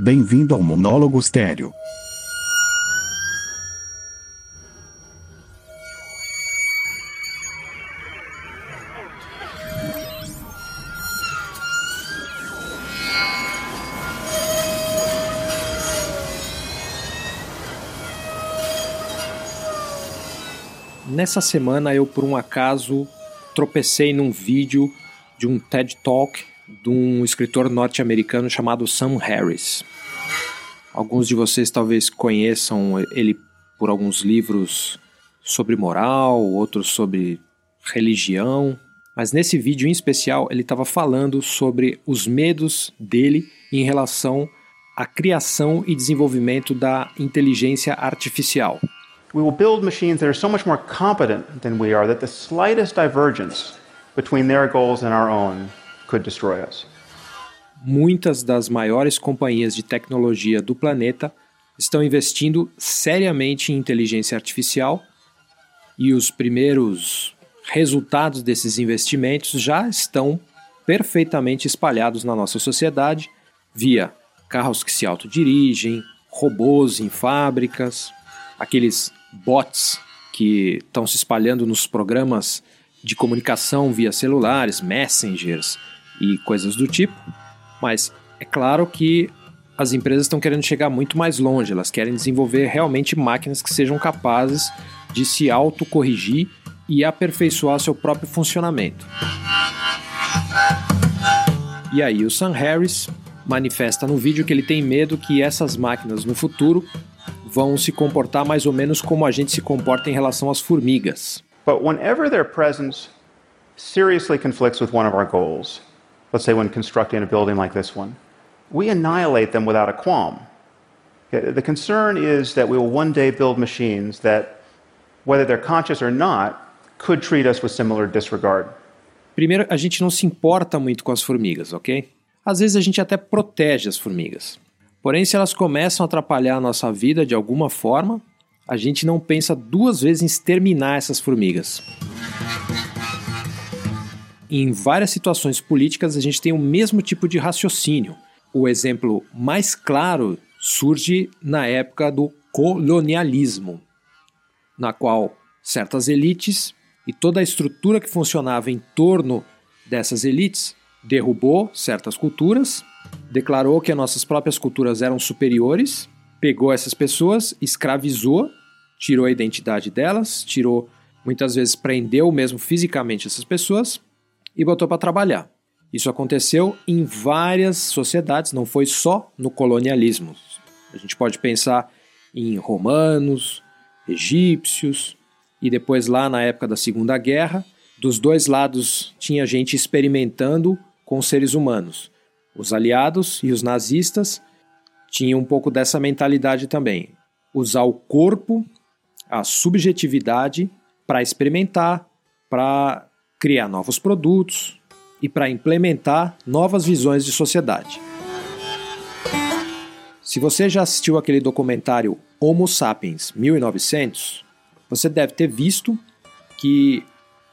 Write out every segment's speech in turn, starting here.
Bem-vindo ao Monólogo Estéreo. Nessa semana eu, por um acaso, tropecei num vídeo de um TED Talk de um escritor norte-americano chamado Sam Harris. Alguns de vocês talvez conheçam ele por alguns livros sobre moral, outros sobre religião, mas nesse vídeo em especial ele estava falando sobre os medos dele em relação à criação e desenvolvimento da inteligência artificial. We will build machines that are so much more competent than we are that the slightest divergence between their goals and our own could destroy us. Muitas das maiores companhias de tecnologia do planeta estão investindo seriamente em inteligência artificial e os primeiros resultados desses investimentos já estão perfeitamente espalhados na nossa sociedade via carros que se autodirigem, robôs em fábricas, aqueles bots que estão se espalhando nos programas de comunicação via celulares, messengers e coisas do tipo. Mas é claro que as empresas estão querendo chegar muito mais longe, elas querem desenvolver realmente máquinas que sejam capazes de se autocorrigir e aperfeiçoar seu próprio funcionamento. E aí o Sam Harris manifesta no vídeo que ele tem medo que essas máquinas no futuro vão se comportar mais ou menos como a gente se comporta em relação às formigas. But whenever their presence seriously conflicts with one of our goals, let's say when constructing a building like this one, we annihilate them without a qualm. The concern is that we will one day build machines that, whether they're conscious or not, could treat us with similar disregard. Primeiro, a gente não se importa muito com as formigas, ok? Às vezes a gente até protege as formigas. Porém, se elas começam a atrapalhar a nossa vida de alguma forma, a gente não pensa duas vezes em exterminar essas formigas. Em várias situações políticas, a gente tem o mesmo tipo de raciocínio. O exemplo mais claro surge na época do colonialismo, na qual certas elites e toda a estrutura que funcionava em torno dessas elites derrubou certas culturas declarou que as nossas próprias culturas eram superiores, pegou essas pessoas, escravizou, tirou a identidade delas, tirou, muitas vezes prendeu mesmo fisicamente essas pessoas e botou para trabalhar. Isso aconteceu em várias sociedades, não foi só no colonialismo. A gente pode pensar em romanos, egípcios e depois lá na época da Segunda Guerra, dos dois lados tinha gente experimentando com seres humanos. Os aliados e os nazistas tinham um pouco dessa mentalidade também. Usar o corpo, a subjetividade, para experimentar, para criar novos produtos e para implementar novas visões de sociedade. Se você já assistiu aquele documentário Homo Sapiens 1900, você deve ter visto que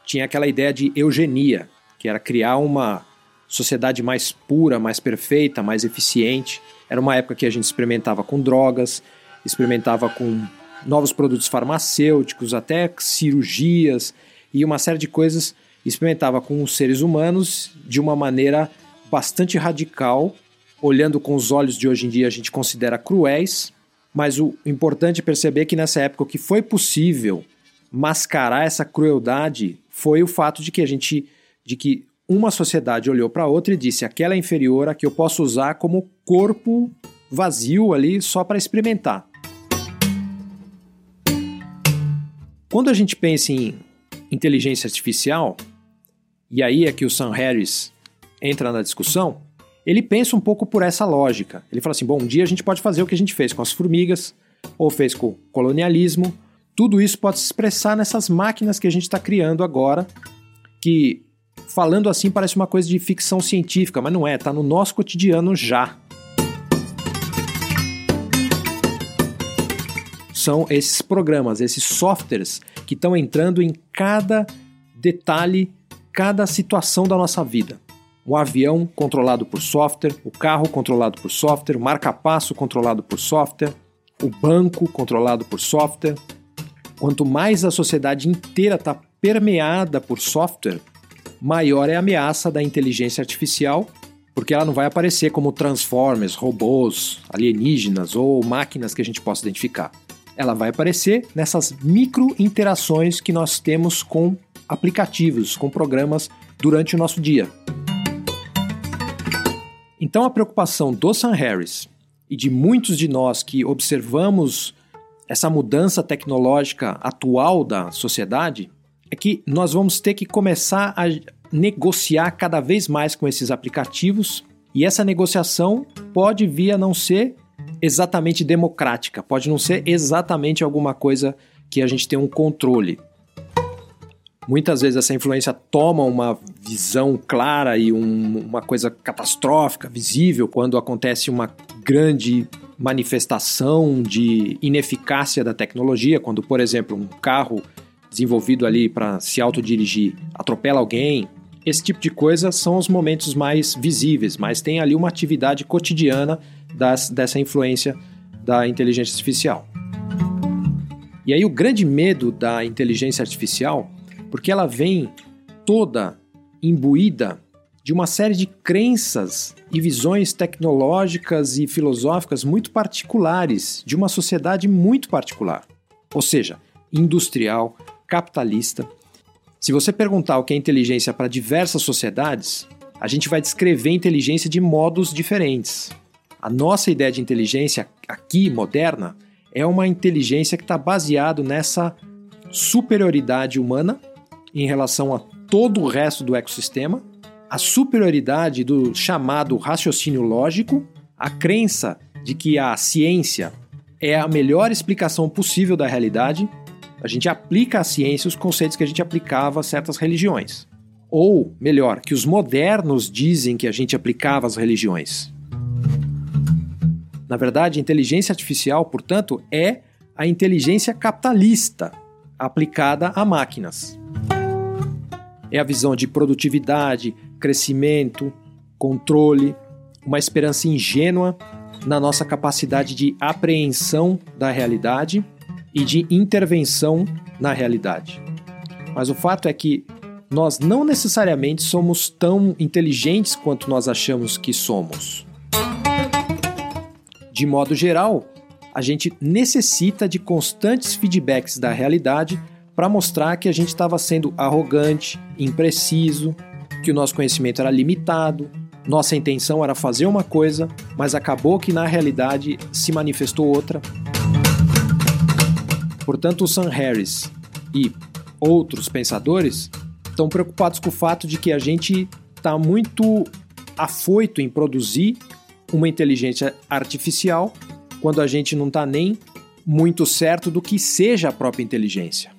tinha aquela ideia de eugenia, que era criar uma sociedade mais pura, mais perfeita, mais eficiente. Era uma época que a gente experimentava com drogas, experimentava com novos produtos farmacêuticos, até cirurgias e uma série de coisas. Experimentava com os seres humanos de uma maneira bastante radical, olhando com os olhos de hoje em dia a gente considera cruéis, mas o importante é perceber que nessa época o que foi possível mascarar essa crueldade foi o fato de que a gente de que uma sociedade olhou para outra e disse: aquela é inferior, a que eu posso usar como corpo vazio ali só para experimentar. Quando a gente pensa em inteligência artificial, e aí é que o Sam Harris entra na discussão, ele pensa um pouco por essa lógica. Ele fala assim: bom, um dia a gente pode fazer o que a gente fez com as formigas, ou fez com o colonialismo. Tudo isso pode se expressar nessas máquinas que a gente está criando agora, que falando assim parece uma coisa de ficção científica, mas não é, tá no nosso cotidiano já. São esses programas, esses softwares que estão entrando em cada detalhe, cada situação da nossa vida. um avião controlado por software, o carro controlado por software, o marca-passo controlado por software, o banco controlado por software. Quanto mais a sociedade inteira está permeada por software, maior é a ameaça da inteligência artificial, porque ela não vai aparecer como transformers, robôs, alienígenas ou máquinas que a gente possa identificar. Ela vai aparecer nessas micro interações que nós temos com aplicativos, com programas durante o nosso dia. Então a preocupação do Sam Harris e de muitos de nós que observamos essa mudança tecnológica atual da sociedade é que nós vamos ter que começar a negociar cada vez mais com esses aplicativos e essa negociação pode vir a não ser exatamente democrática, pode não ser exatamente alguma coisa que a gente tem um controle. Muitas vezes essa influência toma uma visão clara e um, uma coisa catastrófica, visível, quando acontece uma grande manifestação de ineficácia da tecnologia, quando, por exemplo, um carro desenvolvido ali para se autodirigir atropela alguém. Esse tipo de coisa são os momentos mais visíveis, mas tem ali uma atividade cotidiana das, dessa influência da inteligência artificial. E aí o grande medo da inteligência artificial porque ela vem toda imbuída de uma série de crenças e visões tecnológicas e filosóficas muito particulares de uma sociedade muito particular, ou seja, industrial, capitalista. Se você perguntar o que é inteligência para diversas sociedades, a gente vai descrever inteligência de modos diferentes. A nossa ideia de inteligência aqui moderna é uma inteligência que está baseado nessa superioridade humana em relação a todo o resto do ecossistema, a superioridade do chamado raciocínio lógico, a crença de que a ciência é a melhor explicação possível da realidade. A gente aplica à ciência os conceitos que a gente aplicava a certas religiões. Ou, melhor, que os modernos dizem que a gente aplicava às religiões. Na verdade, a inteligência artificial, portanto, é a inteligência capitalista aplicada a máquinas. É a visão de produtividade, crescimento, controle, uma esperança ingênua na nossa capacidade de apreensão da realidade e de intervenção na realidade. Mas o fato é que nós não necessariamente somos tão inteligentes quanto nós achamos que somos. De modo geral, a gente necessita de constantes feedbacks da realidade para mostrar que a gente estava sendo arrogante, impreciso, que o nosso conhecimento era limitado, nossa intenção era fazer uma coisa, mas acabou que na realidade se manifestou outra. Portanto, o Sam Harris e outros pensadores estão preocupados com o fato de que a gente está muito afoito em produzir uma inteligência artificial quando a gente não está nem muito certo do que seja a própria inteligência.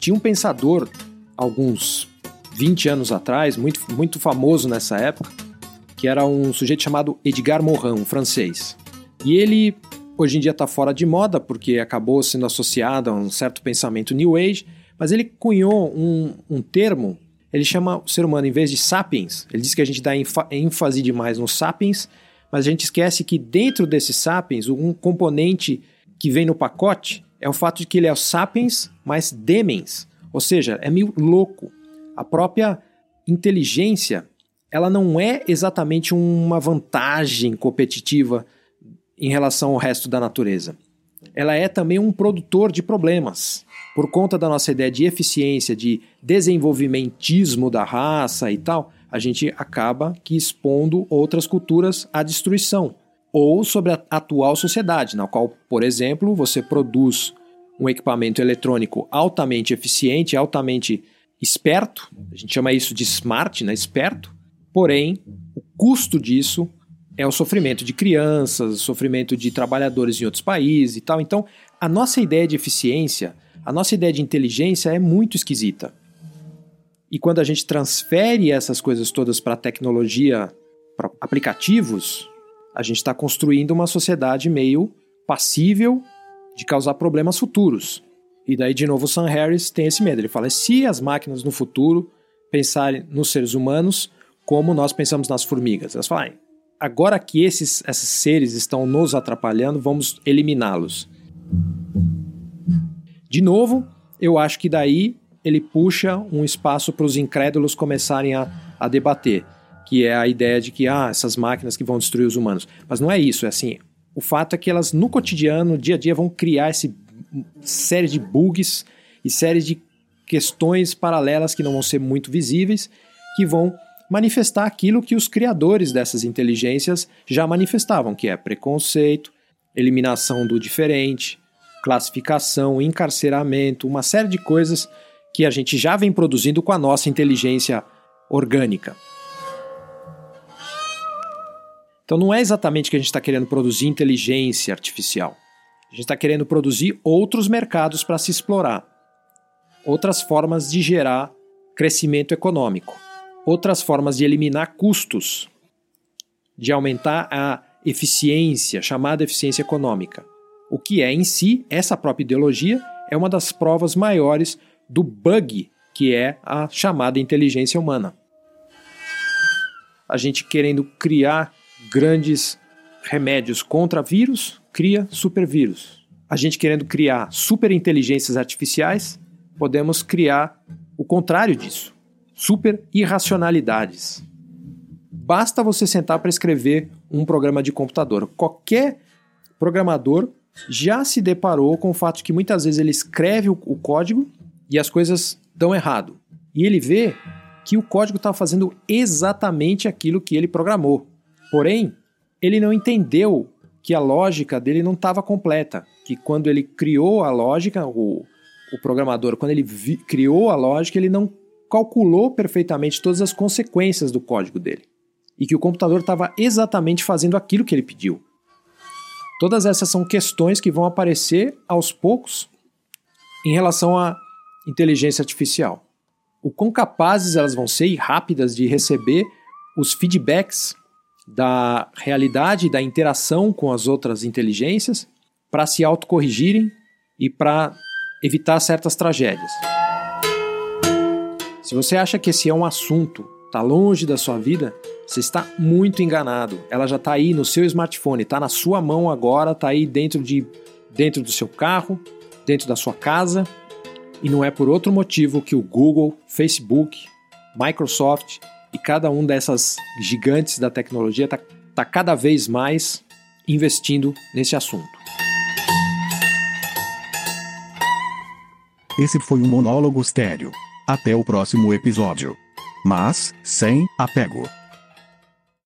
Tinha um pensador, alguns 20 anos atrás, muito, muito famoso nessa época, que era um sujeito chamado Edgar Morin, um francês. E ele hoje em dia está fora de moda porque acabou sendo associado a um certo pensamento New Age, mas ele cunhou um, um termo, ele chama o ser humano, em vez de sapiens, ele diz que a gente dá ênfase demais no sapiens, mas a gente esquece que dentro desse sapiens, um componente que vem no pacote é o fato de que ele é o sapiens mais demens, ou seja, é meio louco. A própria inteligência, ela não é exatamente uma vantagem competitiva em relação ao resto da natureza. Ela é também um produtor de problemas. Por conta da nossa ideia de eficiência, de desenvolvimentismo da raça e tal, a gente acaba que expondo outras culturas à destruição ou sobre a atual sociedade, na qual, por exemplo, você produz um equipamento eletrônico altamente eficiente, altamente esperto, a gente chama isso de smart, né, esperto, porém, o custo disso é o sofrimento de crianças, o sofrimento de trabalhadores em outros países e tal. Então, a nossa ideia de eficiência, a nossa ideia de inteligência é muito esquisita. E quando a gente transfere essas coisas todas para tecnologia, para aplicativos, a gente está construindo uma sociedade meio passível de causar problemas futuros. E daí, de novo, o Sam Harris tem esse medo. Ele fala: se as máquinas no futuro pensar nos seres humanos como nós pensamos nas formigas. Elas falam, agora que esses, esses seres estão nos atrapalhando, vamos eliminá-los. De novo, eu acho que daí ele puxa um espaço para os incrédulos começarem a, a debater, que é a ideia de que ah, essas máquinas que vão destruir os humanos. Mas não é isso, é assim, o fato é que elas no cotidiano, no dia a dia, vão criar essa série de bugs e série de questões paralelas que não vão ser muito visíveis, que vão manifestar aquilo que os criadores dessas inteligências já manifestavam, que é preconceito, eliminação do diferente, classificação, encarceramento, uma série de coisas que a gente já vem produzindo com a nossa inteligência orgânica. Então não é exatamente que a gente está querendo produzir inteligência artificial. A gente está querendo produzir outros mercados para se explorar, outras formas de gerar crescimento econômico, outras formas de eliminar custos, de aumentar a eficiência, chamada eficiência econômica. O que é em si, essa própria ideologia, é uma das provas maiores do bug que é a chamada inteligência humana. A gente querendo criar grandes remédios contra vírus, cria supervírus. A gente querendo criar superinteligências artificiais, podemos criar o contrário disso, super irracionalidades. Basta você sentar para escrever um programa de computador. Qualquer programador já se deparou com o fato de que muitas vezes ele escreve o, o código e as coisas dão errado. E ele vê que o código está fazendo exatamente aquilo que ele programou. Porém, ele não entendeu que a lógica dele não estava completa. Que quando ele criou a lógica, o, o programador, quando ele vi, criou a lógica, ele não calculou perfeitamente todas as consequências do código dele. E que o computador estava exatamente fazendo aquilo que ele pediu. Todas essas são questões que vão aparecer aos poucos em relação à inteligência artificial. O quão capazes elas vão ser e rápidas de receber os feedbacks da realidade, da interação com as outras inteligências, para se autocorrigirem e para evitar certas tragédias. Se você acha que esse é um assunto, está longe da sua vida, você está muito enganado. Ela já está aí no seu smartphone, está na sua mão agora, está aí dentro, de, dentro do seu carro, dentro da sua casa, e não é por outro motivo que o Google, Facebook, Microsoft e cada um dessas gigantes da tecnologia está tá cada vez mais investindo nesse assunto. Esse foi um monólogo estéreo. Até o próximo episódio. Mas, sem apego.